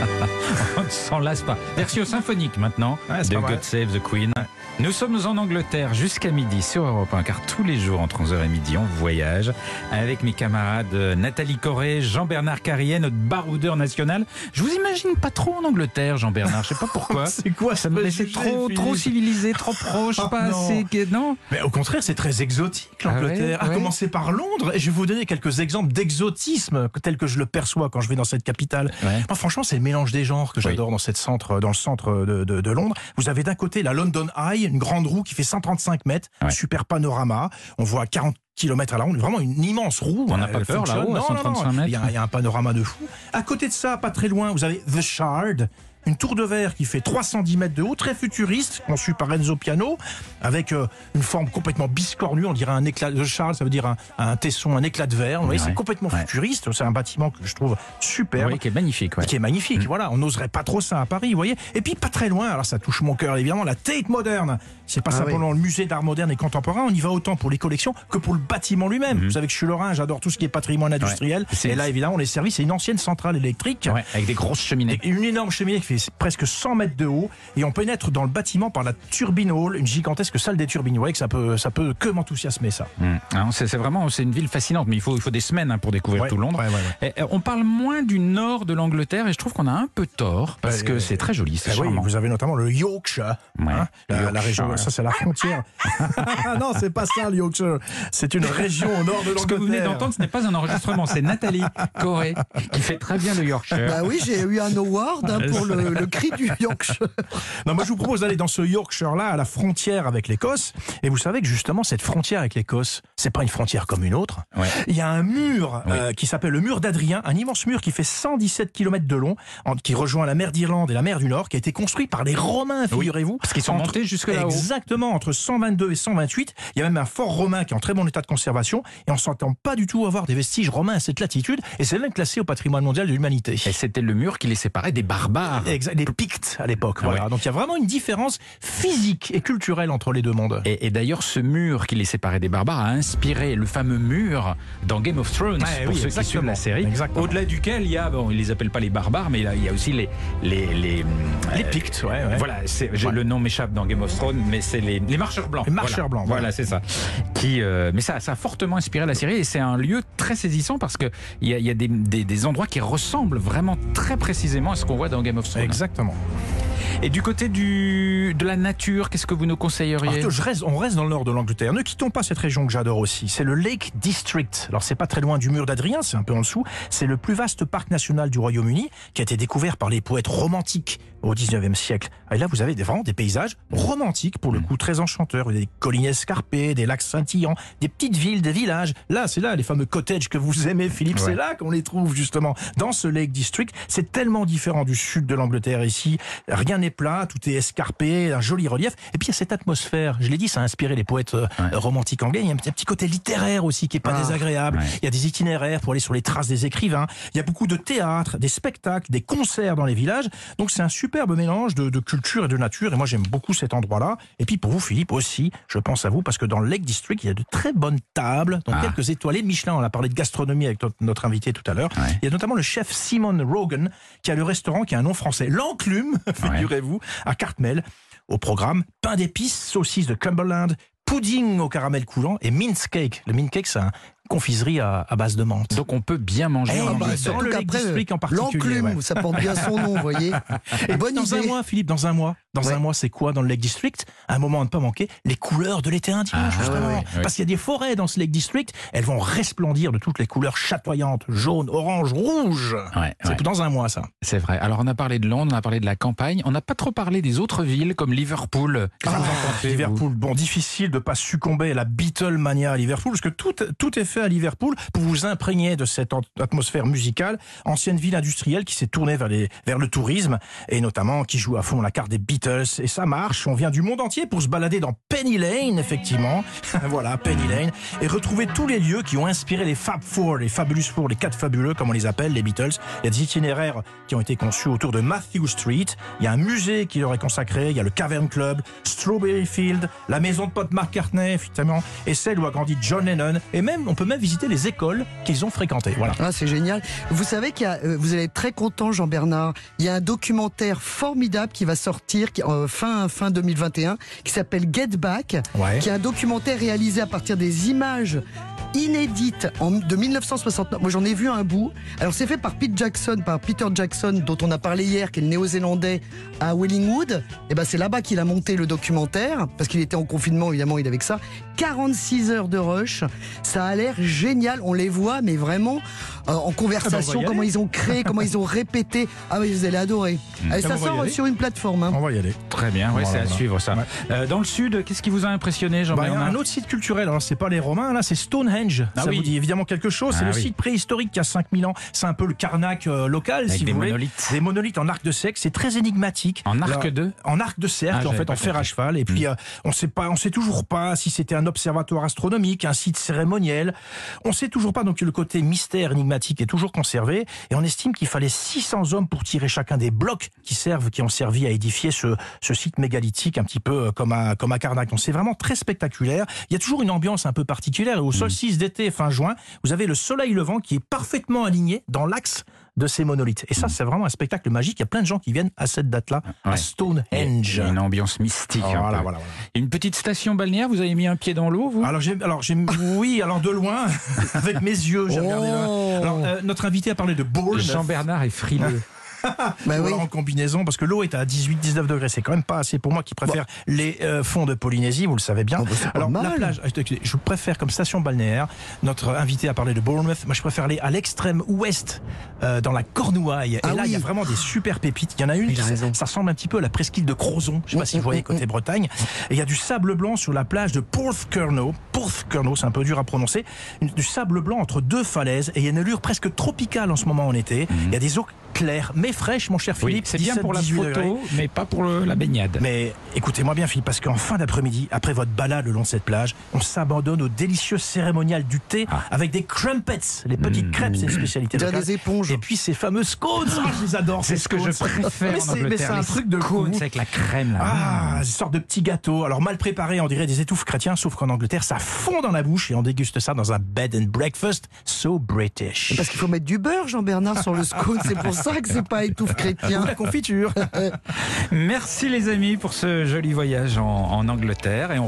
On ne s'en lasse pas. Version symphonique maintenant Ouais, de. God Save the Queen. Nous sommes en Angleterre jusqu'à midi sur Europe 1, car tous les jours entre 11h et midi, on voyage avec mes camarades euh, Nathalie Corré, Jean-Bernard Carrier, notre baroudeur national. Je vous imagine pas trop en Angleterre, Jean-Bernard. Je sais pas pourquoi. C'est quoi Ça me laissait trop, trop civilisé, trop proche, Ah, pas non. assez. Non Mais au contraire, c'est très exotique l'Angleterre. Ah ouais, à commencer par Londres. Et je vais vous donner quelques exemples d'exotisme tel que je le perçois quand je vais dans cette capitale. Ouais. Moi, franchement, c'est le mélange des genres que j'adore dans cette centre, dans le centre de, de- de Londres. Vous avez d'un côté la London Eye, une grande roue qui fait 135 mètres, Ouais. super panorama. On voit 40 km à la ronde, vraiment une immense roue. On n'a Elle pas peur, là-haut, à Non, non, 135 non. mètres Il y, a, il y a un panorama de fou. À côté de ça, pas très loin, vous avez The Shard. Une tour de verre qui fait 310 mètres de haut, très futuriste, conçue par Enzo Piano, avec euh, une forme complètement biscornue, on dirait un éclat de Charles, ça veut dire un, un tesson, un éclat de verre. Vous voyez, Ouais. c'est complètement Ouais. futuriste. C'est un bâtiment que je trouve superbe. Oui, qui est magnifique. ouais. Qui est magnifique, voilà. On n'oserait pas trop ça à Paris, vous voyez. Et puis pas très loin, alors ça touche mon cœur évidemment, la Tate Moderne. C'est pas Ah simplement le musée d'art moderne et contemporain. On y va autant pour les collections que pour le bâtiment lui-même. Vous savez que je suis lorrain, j'adore tout ce qui est patrimoine industriel. Mhm. Et là, évidemment, on est servi. C'est une ancienne centrale électrique. Ouais, avec des grosses cheminées. Une énorme cheminée qui fait presque 100 mètres de haut et on pénètre dans le bâtiment par la turbine hall, une gigantesque salle des turbines. Vous voyez que ça peut, ça peut que m'enthousiasmer ça. Hum. Alors, C'est vraiment c'est une ville fascinante, mais il faut, il faut des semaines hein, pour découvrir Ouais, tout Londres. Et, euh, on parle moins du nord de l'Angleterre et je trouve qu'on a un peu tort parce Ouais, que ouais. c'est très joli, c'est Ah oui, vous avez notamment le Yorkshire, hein, la, Yorkshire, la région, ça c'est la frontière. non, c'est pas ça le Yorkshire. C'est une région au nord de Ce que vous venez l'Angleterre. d'entendre, ce n'est pas un enregistrement, c'est Nathalie Corré qui fait très bien le Yorkshire. Bah oui, j'ai eu un award hein, pour le, le cri du Yorkshire. Non, moi je vous propose d'aller dans ce Yorkshire-là, à la frontière avec l'Écosse. Et vous savez que justement, cette frontière avec l'Écosse, c'est pas une frontière comme une autre. Ouais. Il y a un mur euh, qui s'appelle le mur d'Adrien, un immense mur qui fait 117 km de long, en- qui rejoint la mer d'Irlande et la mer du Nord, qui a été construit par les Romains, figurez-vous. Parce qu'ils sont Entre- montés jusque là-haut. Exactement, entre 122 et 128. Il y a même un fort romain qui est en très bon état de conservation et on s'entend pas du tout avoir des vestiges romains à cette latitude et c'est même classé au patrimoine mondial de l'humanité. Et c'était le mur qui les séparait des barbares. Exact, les Pictes à l'époque. Ah voilà. ouais. Donc il y a vraiment une différence physique et culturelle entre les deux mondes. Et, et d'ailleurs, ce mur qui les séparait des barbares a inspiré le fameux mur dans Game of Thrones, Ouais, pour oui, ceux qui exactement. suivent la série. Au-delà duquel il y a, bon, ils les appellent pas les barbares, mais il y a- il y a aussi les. Les, les, Les Pictes, ouais. ouais. Voilà, le nom m'échappe dans Game of Thrones, mais c'est les, les marcheurs blancs. Les marcheurs Voilà. blancs, Voilà, voilà. c'est ça. Qui, euh, mais ça, ça a fortement inspiré la série et c'est un lieu très saisissant parce que il y a, y a des endroits qui ressemblent vraiment très précisément à ce qu'on voit dans Game of Thrones. Exactement. Et du côté du, de la nature, qu'est-ce que vous nous conseilleriez Alors, je reste, on reste dans le nord de l'Angleterre. Ne quittons pas cette région que j'adore aussi. C'est le Lake District. Alors, c'est pas très loin du mur d'Adrien, c'est un peu en dessous. C'est le plus vaste parc national du Royaume-Uni qui a été découvert par les poètes romantiques au 19e siècle. Et là, vous avez vraiment des paysages romantiques, pour le coup, très enchanteurs. Des collines escarpées, des lacs scintillants, des petites villes, des villages. Là, c'est là, les fameux cottages que vous aimez, Philippe. Ouais. C'est là qu'on les trouve, justement, dans ce Lake District. C'est tellement différent du sud de l'Angleterre ici. Rien n'est plat, tout est escarpé, un joli relief. Et puis, il y a cette atmosphère. Je l'ai dit, ça a inspiré les poètes euh, Ouais. romantiques anglais. Il y a un petit, côté littéraire aussi qui est pas Ah, désagréable. ouais. Il y a des itinéraires pour aller sur les traces des écrivains. Il y a beaucoup de théâtre, des spectacles, des concerts dans les villages. Donc, c'est un superbe mélange de, de culture et de nature. Et moi, j'aime beaucoup cet endroit-là. Et puis, pour vous, Philippe, aussi, je pense à vous parce que dans le Lake District, il y a de très bonnes tables, donc Ah. quelques étoilés de Michelin. On a parlé de gastronomie avec notre, notre invité tout à l'heure. Ouais. Il y a notamment le chef Simon Rogan qui a le restaurant qui a un nom français, l'Enclume, figurez-vous, à Cartmel. Au programme, pain d'épices, saucisses de Cumberland, pudding au caramel coulant et mince cake. Le mince cake, c'est une confiserie à, à base de menthe. Donc on peut bien manger Eh, en ah bah, Angleterre. surtout- le Lake District en particulier, l'enclume, ouais. ça porte bien son nom, vous voyez. Et Bonne dans idée. un mois, Philippe, dans un mois, dans Ouais. un mois, c'est quoi dans le Lake District? Un moment à ne pas manquer, les couleurs de l'été indien, Ah, justement. ouais, ouais, ouais. Parce qu'il y a des forêts dans ce Lake District, elles vont resplendir de toutes les couleurs chatoyantes, jaune, orange, rouge. Ouais, C'est ouais. dans un mois, ça. C'est vrai. Alors on a parlé de Londres, on a parlé de la campagne, on n'a pas trop parlé des autres villes comme Liverpool. Qu'est-ce que vous en pensez vous? Liverpool, bon, difficile de pas succomber à la Beatlemania à Liverpool, parce que tout, tout est fait à Liverpool pour vous imprégner de cette at- atmosphère musicale. Ancienne ville industrielle qui s'est tournée vers, le tourisme, et notamment qui joue à fond la carte des Beatles. Beatles et ça marche. On vient du monde entier pour se balader dans Penny Lane, effectivement. voilà, Penny Lane. Et retrouver tous les lieux qui ont inspiré les Fab Four, les Fabulous Four, les quatre fabuleux, comme on les appelle, les Beatles. Il y a des itinéraires qui ont été conçus autour de Matthew Street. Il y a un musée qui leur est consacré. Il y a le Cavern Club, Strawberry Field, la maison de pote McCartney, effectivement, et celle où a grandi John Lennon. Et même, on peut même visiter les écoles qu'ils ont fréquentées. Voilà. Ah, c'est génial. Vous savez qu'il y a, euh, vous allez être très content, Jean-Bernard. Il y a un documentaire formidable qui va sortir qui, euh, fin fin 2021, qui s'appelle Get Back, Ouais. qui est un documentaire réalisé à partir des images inédites en, de 1969. Moi, j'en ai vu un bout. Alors, c'est fait par Pete Jackson, par Peter Jackson, dont on a parlé hier, qui est le néo-zélandais à Wellingwood. Et ben, c'est là-bas qu'il a monté le documentaire, parce qu'il était en confinement, évidemment, il avait que ça. 46 heures de rush. Ça a l'air génial. On les voit, mais vraiment euh, en conversation, y comment aller. ils ont créé, comment ils ont répété. Ah oui, vous allez adorer. Allez, Ah, ça sort sur une plateforme. hein. On va y aller. Très bien, ouais, Voilà, c'est à suivre ça. Ouais. Euh, dans le sud, qu'est-ce qui vous a impressionné, Bah, Jean-Bernard un autre site culturel, alors c'est pas les Romains, là c'est Stonehenge. Ah ça oui. vous dit évidemment quelque chose. C'est Ah le oui. site préhistorique qui a 5000 ans. C'est un peu le Karnak euh, local, Avec si des vous voulez. monolithes. Des monolithes en arc de cercle. C'est très énigmatique. En arc Alors, de En arc de cercle, Ah, en fait, en fer à cheval. Et puis, euh, on sait pas, on sait toujours pas si c'était un observatoire astronomique, un site cérémoniel. On sait toujours pas. Donc, le côté mystère énigmatique est toujours conservé. Et on estime qu'il fallait 600 hommes pour tirer chacun des blocs qui servent, qui ont servi à édifier ce, ce site mégalithique, un petit peu euh, comme à, comme à Karnak. Donc, c'est vraiment très spectaculaire. Il y a toujours une ambiance un peu particulière. Et au solstice d'été, fin juin, vous avez le soleil levant qui est parfaitement aligné dans l'axe de ces monolithes. Et ça, c'est vraiment un spectacle magique. Il y a plein de gens qui viennent à cette date-là, à. Stonehenge. Une ambiance mystique. Un voilà, voilà, voilà. Une petite station balnéaire, vous avez mis un pied dans l'eau, vous? Alors alors oui, alors de loin, avec mes yeux, j'ai regardé là. Oh. Alors euh, notre invité a parlé de Bournemouth. Jean-Bernard est frileux. Ou oui. en combinaison, parce que l'eau est à 18-19 degrés. C'est quand même pas assez pour moi qui préfère les euh, fonds de Polynésie, vous le savez bien. Bah, pas alors la plage, écoutez, je préfère comme station balnéaire. Notre invité a parlé de Bournemouth. Moi, je préfère aller à l'extrême ouest, euh, dans la Cornouaille. Ah Et là, oui. il y a vraiment des super pépites. Il y en a une, qui- ça ressemble un petit peu à la presqu'île de Crozon. Je sais pas si vous voyez côté Bretagne. Et il y a du sable blanc sur la plage de Porthcurno. Porthcurno, c'est un peu dur à prononcer. Du sable blanc entre deux falaises. Et il y a une allure presque tropicale en ce moment en été. Il y a des eaux claires, mais fraîches, mon cher Oui, Philippe. c'est bien 17, pour la 18 photo, degrés. mais pas pour le- la baignade. Mais écoutez-moi bien, Philippe, parce qu'en fin d'après-midi, après votre balade le long de cette plage, on s'abandonne au délicieux cérémonial du thé Ah. avec des crumpets. Les petites crêpes, c'est une spécialité Il y a locale. des éponges. Et puis ces fameux scones, ah, je les adore. C'est ces ce que je préfère Mais en c'est- c'est un les truc de scones fou. avec la crème là. Ah, une sorte de petit gâteau. Alors mal préparé, on dirait des étouffes chrétiens, sauf qu'en Angleterre, ça fond dans la bouche et on déguste ça dans un bed and breakfast so British. Parce qu'il faut mettre du beurre, Jean-Bernard, sur le scone. C'est pour ça que c'est pas étouffe chrétien. Ou la confiture. Merci les amis pour ce joli voyage en, en Angleterre et on